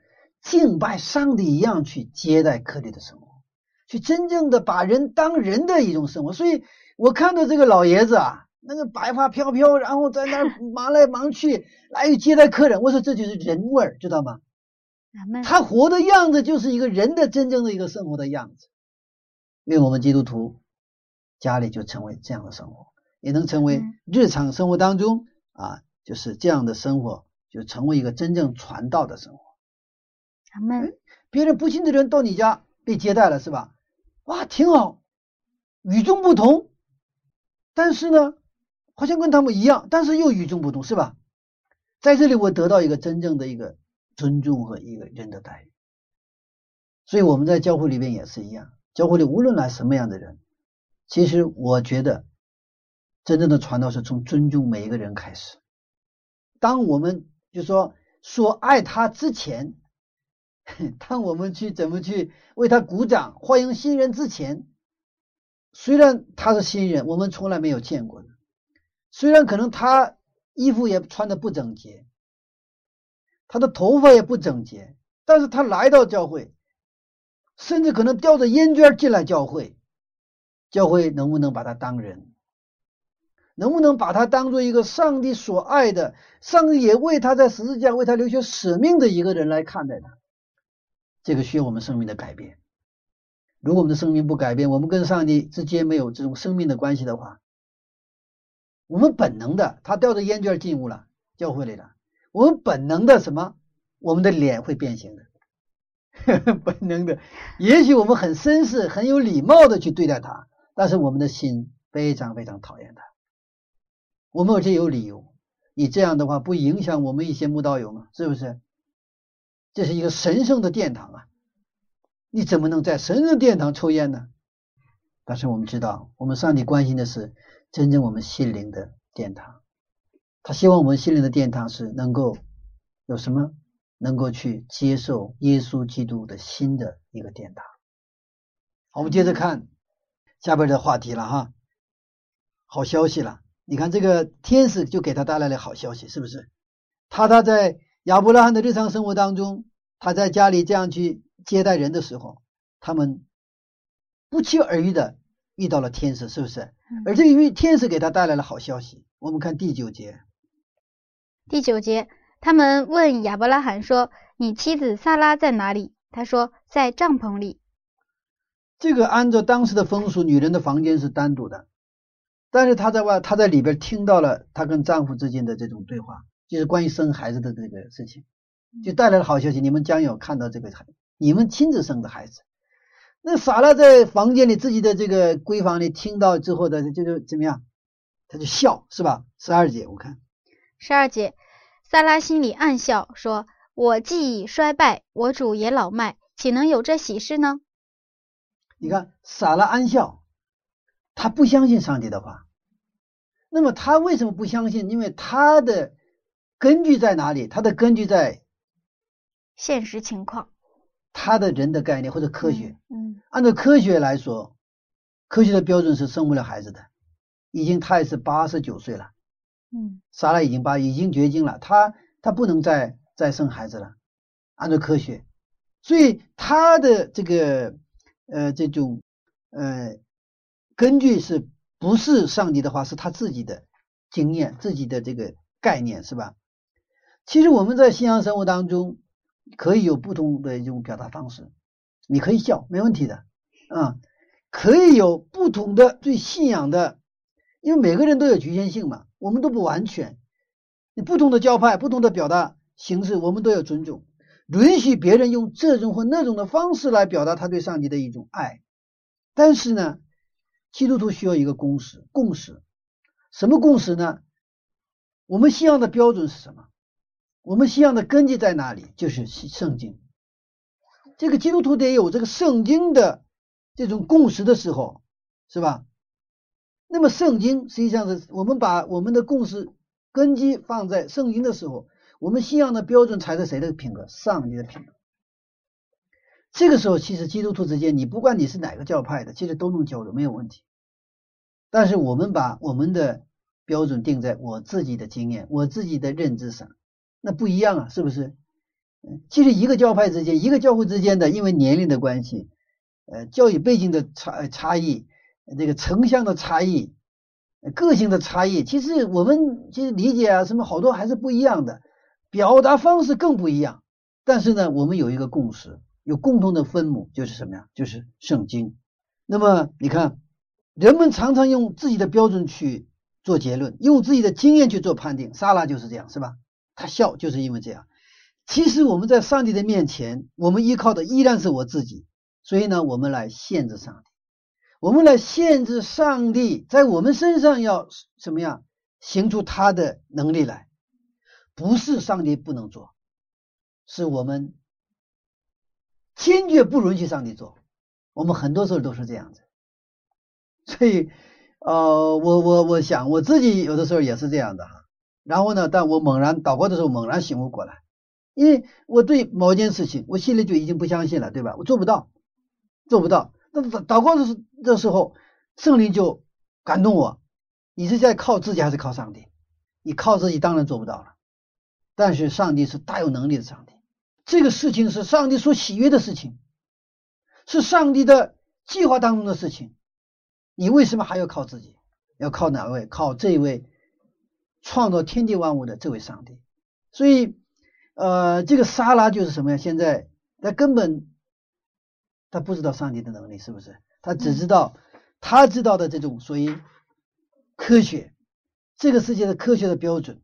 敬拜上帝一样去接待客旅的生活。去真正的把人当人的一种生活，所以我看到这个老爷子啊，那个白发飘飘，然后在那儿忙来忙去，[LAUGHS] 来接待客人。我说这就是人味儿，知道吗？他活的样子就是一个人的真正的一个生活的样子。因为我们基督徒家里就成为这样的生活，也能成为日常生活当中啊，就是这样的生活，就成为一个真正传道的生活。咱们别人不信的人到你家被接待了，是吧？哇，挺好，与众不同，但是呢，好像跟他们一样，但是又与众不同，是吧？在这里我得到一个真正的一个尊重和一个人的待遇，所以我们在教会里边也是一样，教会里无论来什么样的人，其实我觉得真正的传道是从尊重每一个人开始。当我们就说说爱他之前。[LAUGHS] 当我们去怎么去为他鼓掌欢迎新人之前，虽然他是新人，我们从来没有见过的，虽然可能他衣服也穿的不整洁，他的头发也不整洁，但是他来到教会，甚至可能叼着烟卷进来教会，教会能不能把他当人？能不能把他当做一个上帝所爱的，上帝也为他在十字架为他留下使命的一个人来看待他？这个需要我们生命的改变。如果我们的生命不改变，我们跟上帝之间没有这种生命的关系的话，我们本能的，他叼着烟卷进屋了，教会里了，我们本能的什么？我们的脸会变形的，[LAUGHS] 本能的。也许我们很绅士、很有礼貌的去对待他，但是我们的心非常非常讨厌他。我们有些有理由，你这样的话不影响我们一些慕道友吗？是不是？这是一个神圣的殿堂啊！你怎么能在神圣殿堂抽烟呢？但是我们知道，我们上帝关心的是真正我们心灵的殿堂。他希望我们心灵的殿堂是能够有什么？能够去接受耶稣基督的新的一个殿堂。我们接着看下边的话题了哈。好消息了，你看这个天使就给他带来了好消息，是不是？他他在亚伯拉罕的日常生活当中，他在家里这样去接待人的时候，他们不期而遇的遇到了天使，是不是？而这个遇天使给他带来了好消息。我们看第九节，第九节。他们问亚伯拉罕说：“你妻子萨拉在哪里？”他说：“在帐篷里。”这个按照当时的风俗，女人的房间是单独的，但是她在外，她在里边听到了她跟丈夫之间的这种对话，就是关于生孩子的这个事情，就带来了好消息。你们将有看到这个孩，你们亲自生的孩子。那萨拉在房间里自己的这个闺房里听到之后的，就就怎么样？他就笑，是吧？十二姐，我看十二姐。萨拉心里暗笑，说：“我既已衰败，我主也老迈，岂能有这喜事呢？”你看，萨拉暗笑，他不相信上帝的话。那么他为什么不相信？因为他的根据在哪里？他的根据在现实情况，他的人的概念或者科学。嗯，按照科学来说，科学的标准是生不了孩子的，已经他也是八十九岁了。嗯，莎拉已经八已经绝经了，她她不能再再生孩子了，按照科学，所以他的这个呃这种呃根据是不是上帝的话，是他自己的经验，自己的这个概念是吧？其实我们在信仰生活当中可以有不同的一种表达方式，你可以笑没问题的啊，可以有不同的对信仰的，因为每个人都有局限性嘛。我们都不完全，你不同的教派、不同的表达形式，我们都要尊重，允许别人用这种或那种的方式来表达他对上帝的一种爱。但是呢，基督徒需要一个共识，共识什么共识呢？我们信仰的标准是什么？我们信仰的根基在哪里？就是圣经。这个基督徒得有这个圣经的这种共识的时候，是吧？那么圣经实际上是我们把我们的共识根基放在圣经的时候，我们信仰的标准才是谁的品格？上帝的品格。这个时候，其实基督徒之间，你不管你是哪个教派的，其实都能交流，没有问题。但是我们把我们的标准定在我自己的经验、我自己的认知上，那不一样啊，是不是？其实一个教派之间、一个教会之间的，因为年龄的关系，呃，教育背景的差差异。这个城乡的差异，个性的差异，其实我们其实理解啊，什么好多还是不一样的，表达方式更不一样。但是呢，我们有一个共识，有共同的分母，就是什么呀？就是圣经。那么你看，人们常常用自己的标准去做结论，用自己的经验去做判定。莎拉就是这样，是吧？他笑就是因为这样。其实我们在上帝的面前，我们依靠的依然是我自己。所以呢，我们来限制上帝。我们来限制上帝在我们身上要什么样行出他的能力来，不是上帝不能做，是我们坚决不允许上帝做。我们很多时候都是这样子，所以呃，我我我想我自己有的时候也是这样的哈。然后呢，但我猛然祷告的时候猛然醒悟过来，因为我对某件事情我心里就已经不相信了，对吧？我做不到，做不到。那祷祷告的时的时候，圣灵就感动我。你是在靠自己还是靠上帝？你靠自己当然做不到了。但是上帝是大有能力的上帝，这个事情是上帝所喜悦的事情，是上帝的计划当中的事情。你为什么还要靠自己？要靠哪位？靠这一位创造天地万物的这位上帝。所以，呃，这个沙拉就是什么呀？现在他根本。他不知道上帝的能力是不是？他只知道他知道的这种所谓科学，这个世界的科学的标准。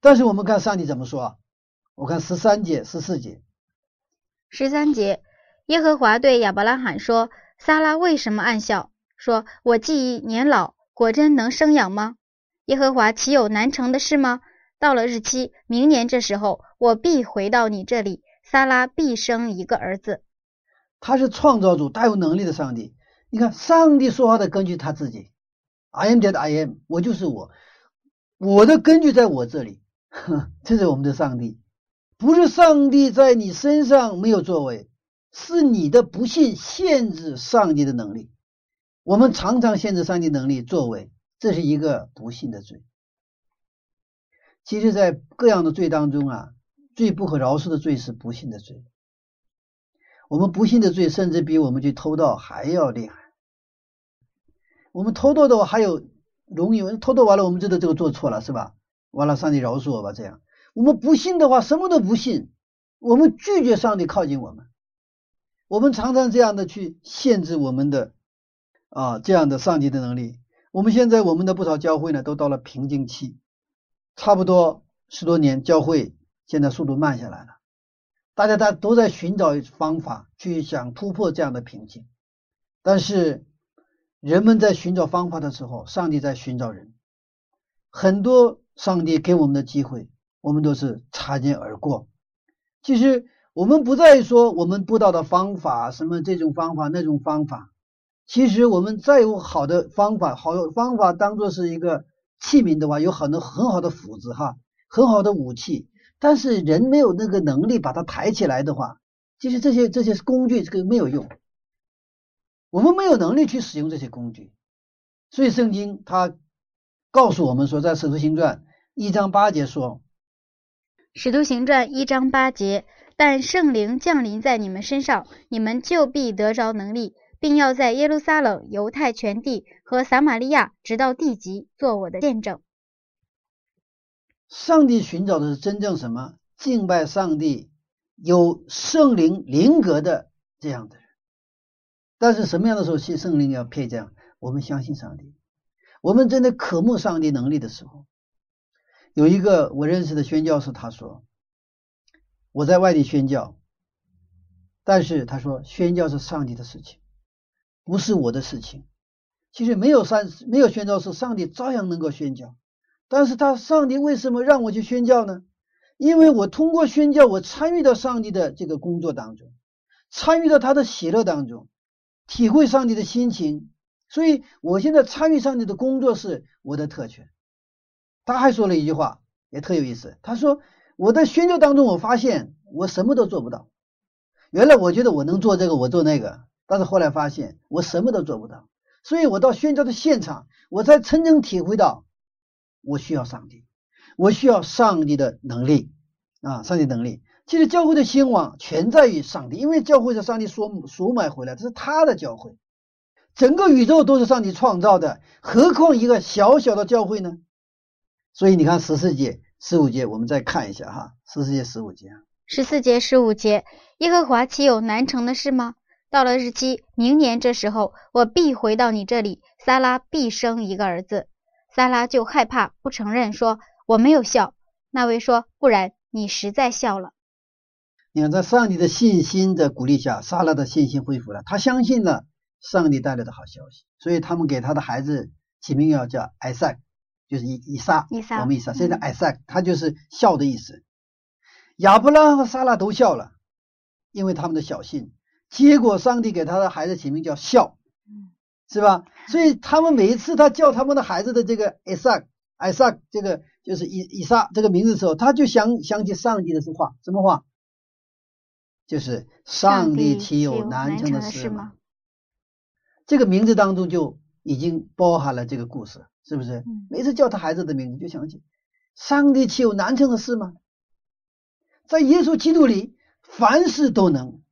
但是我们看上帝怎么说啊？我看十三节、十四节。十三节，耶和华对亚伯拉罕说：“撒拉为什么暗笑？说我既年老，果真能生养吗？耶和华岂有难成的事吗？到了日期，明年这时候，我必回到你这里，撒拉必生一个儿子。他是创造主，大有能力的上帝。你看，上帝说话的根据他自己，I am that I am，我就是我，我的根据在我这里，[LAUGHS] 这是我们的上帝，不是上帝在你身上没有作为，是你的不信限制上帝的能力。我们常常限制上帝能力作为，这是一个不信的罪。其实，在各样的罪当中啊，最不可饶恕的罪是不信的罪。我们不信的罪，甚至比我们去偷盗还要厉害。我们偷盗的话，还有容易偷盗完了，我们知道这个做错了，是吧？完了，上帝饶恕我吧。这样，我们不信的话，什么都不信，我们拒绝上帝靠近我们。我们常常这样的去限制我们的啊这样的上帝的能力。我们现在我们的不少教会呢，都到了瓶颈期。差不多十多年，教会现在速度慢下来了。大家大都在寻找方法去想突破这样的瓶颈，但是人们在寻找方法的时候，上帝在寻找人。很多上帝给我们的机会，我们都是擦肩而过。其实我们不在于说我们布道的方法，什么这种方法那种方法。其实我们再有好的方法，好的方法当做是一个。器皿的话有很多很好的斧子哈，很好的武器，但是人没有那个能力把它抬起来的话，其实这些这些工具这个没有用。我们没有能力去使用这些工具，所以圣经它告诉我们说，在使徒行传一章八节说，使徒行传一章八节，但圣灵降临在你们身上，你们就必得着能力。并要在耶路撒冷、犹太全地和撒玛利亚，直到地极，做我的见证。上帝寻找的是真正什么？敬拜上帝、有圣灵灵格的这样的人。但是什么样的时候信圣灵要配这样？我们相信上帝，我们真的渴慕上帝能力的时候。有一个我认识的宣教士，他说：“我在外地宣教，但是他说宣教是上帝的事情。”不是我的事情。其实没有上没有宣教士，上帝照样能够宣教。但是他上帝为什么让我去宣教呢？因为我通过宣教，我参与到上帝的这个工作当中，参与到他的喜乐当中，体会上帝的心情。所以我现在参与上帝的工作是我的特权。他还说了一句话，也特有意思。他说：“我在宣教当中，我发现我什么都做不到。原来我觉得我能做这个，我做那个。”但是后来发现我什么都做不到，所以我到宣教的现场，我才真正体会到我需要上帝，我需要上帝的能力啊，上帝能力。其实教会的兴旺全在于上帝，因为教会是上帝所所买回来，这是他的教会，整个宇宙都是上帝创造的，何况一个小小的教会呢？所以你看十四节、十五节，我们再看一下哈，十四节、十五节，十四节、十五节，耶和华岂有难成的事吗？到了日期，明年这时候，我必回到你这里。萨拉必生一个儿子。萨拉就害怕，不承认，说我没有笑。那位说，不然你实在笑了。你看，在上帝的信心的鼓励下，萨拉的信心恢复了，他相信了上帝带来的好消息，所以他们给他的孩子起名要叫艾赛，就是以以撒。以撒，我们以撒，现在艾赛，他就是笑的意思。亚伯拉罕和撒拉都笑了，因为他们的小信。结果，上帝给他的孩子起名叫笑，是吧？所以他们每一次他叫他们的孩子的这个艾萨、艾萨，这个就是以以撒这个名字的时候，他就想想起上帝的是话，什么话？就是上帝岂有难成的事吗？这个名字当中就已经包含了这个故事，是不是？每次叫他孩子的名字，就想起上帝岂有难成的事吗？在耶稣基督里，凡事都能。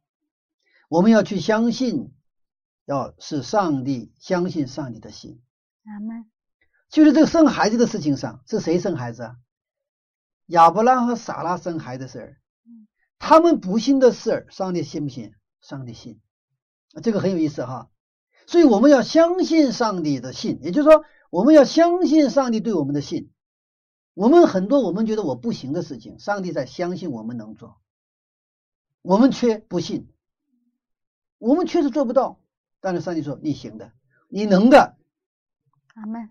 我们要去相信，要是上帝相信上帝的心。阿门。就是这个生孩子的事情上，是谁生孩子啊？亚伯拉和撒拉生孩子的事儿。他们不信的事儿，上帝信不信？上帝信。这个很有意思哈。所以我们要相信上帝的信，也就是说，我们要相信上帝对我们的信。我们很多我们觉得我不行的事情，上帝在相信我们能做，我们却不信。我们确实做不到，但是上帝说你行的，你能的。阿门。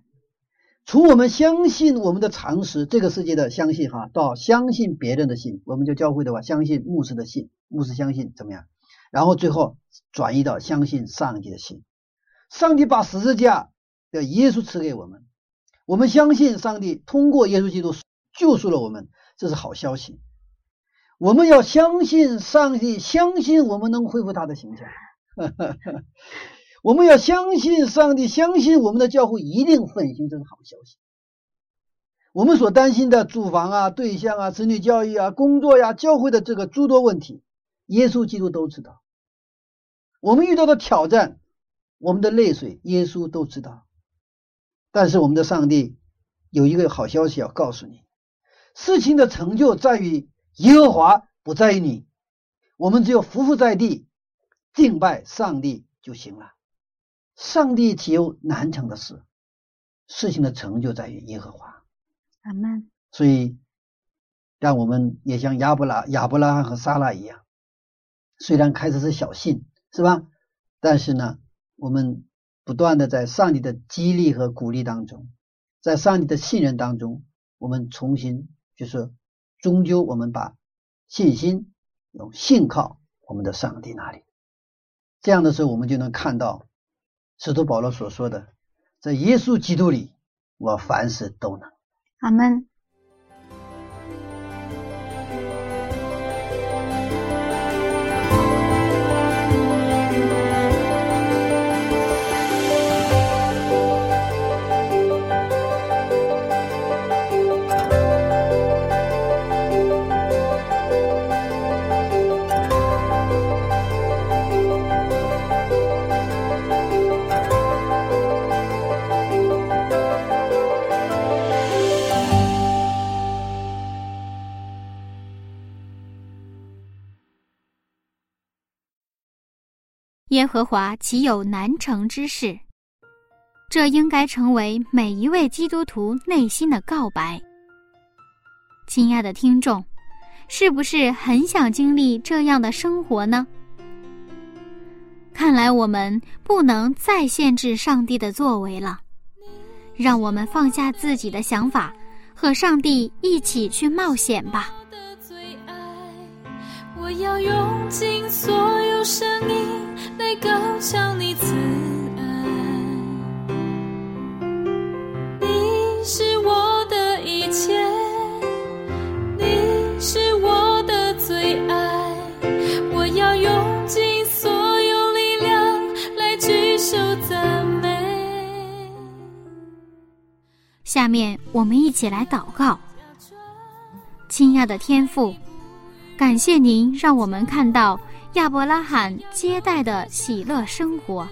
从我们相信我们的常识，这个世界的相信哈，到相信别人的信，我们就教会的话，相信牧师的信，牧师相信怎么样？然后最后转移到相信上帝的信。上帝把十字架的耶稣赐给我们，我们相信上帝通过耶稣基督救赎了我们，这是好消息。我们要相信上帝，相信我们能恢复他的形象。[LAUGHS] 我们要相信上帝，相信我们的教会一定复兴，这是好消息。我们所担心的住房啊、对象啊、子女教育啊、工作呀、教会的这个诸多问题，耶稣基督都知道。我们遇到的挑战，我们的泪水，耶稣都知道。但是我们的上帝有一个好消息要告诉你：事情的成就在于耶和华，不在于你。我们只有匍匐在地，敬拜上帝就行了。上帝岂有难成的事？事情的成就在于耶和华。阿门。所以，让我们也像亚伯拉、亚伯拉罕和撒拉一样，虽然开始是小信，是吧？但是呢，我们不断的在上帝的激励和鼓励当中，在上帝的信任当中，我们重新就是终究我们把信心用信靠我们的上帝那里。这样的时候，我们就能看到。使徒保罗所说的，在耶稣基督里，我凡事都能。阿门。耶和华岂有难成之事？这应该成为每一位基督徒内心的告白。亲爱的听众，是不是很想经历这样的生活呢？看来我们不能再限制上帝的作为了。让我们放下自己的想法，和上帝一起去冒险吧。我要用尽所有声音。来高唱你慈爱，你是我的一切，你是我的最爱。我要用尽所有力量来举手赞美。下面我们一起来祷告，亲爱的天父，感谢您让我们看到。亚伯拉罕接待的喜乐生活，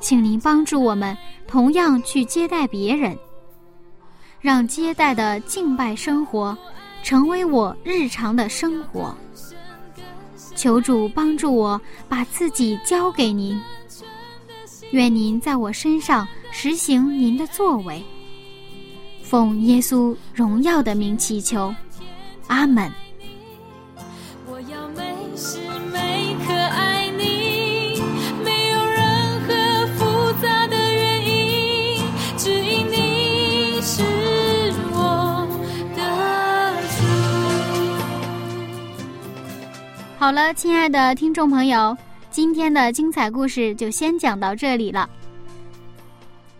请您帮助我们同样去接待别人，让接待的敬拜生活成为我日常的生活。求主帮助我把自己交给您，愿您在我身上实行您的作为。奉耶稣荣耀的名祈求，阿门。好了，亲爱的听众朋友，今天的精彩故事就先讲到这里了。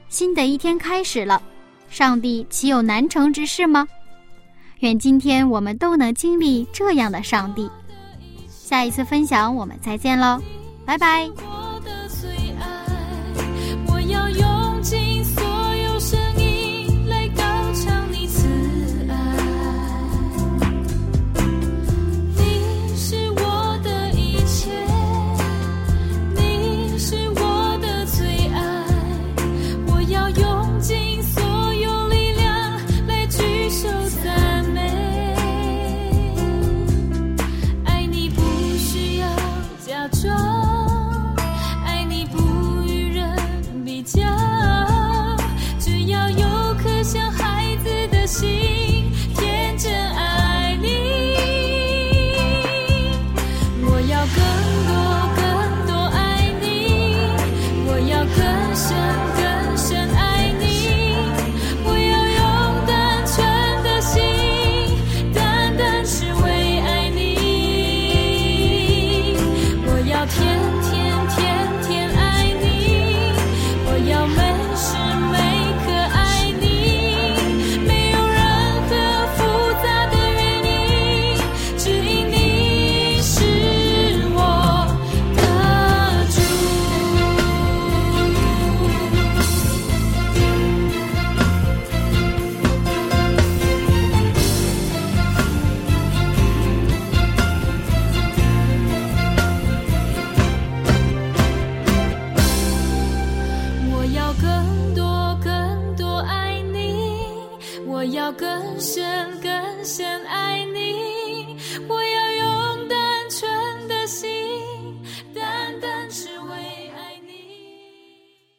新的一天开始了，上帝岂有难成之事吗？愿今天我们都能经历这样的上帝。下一次分享我们再见喽，拜拜。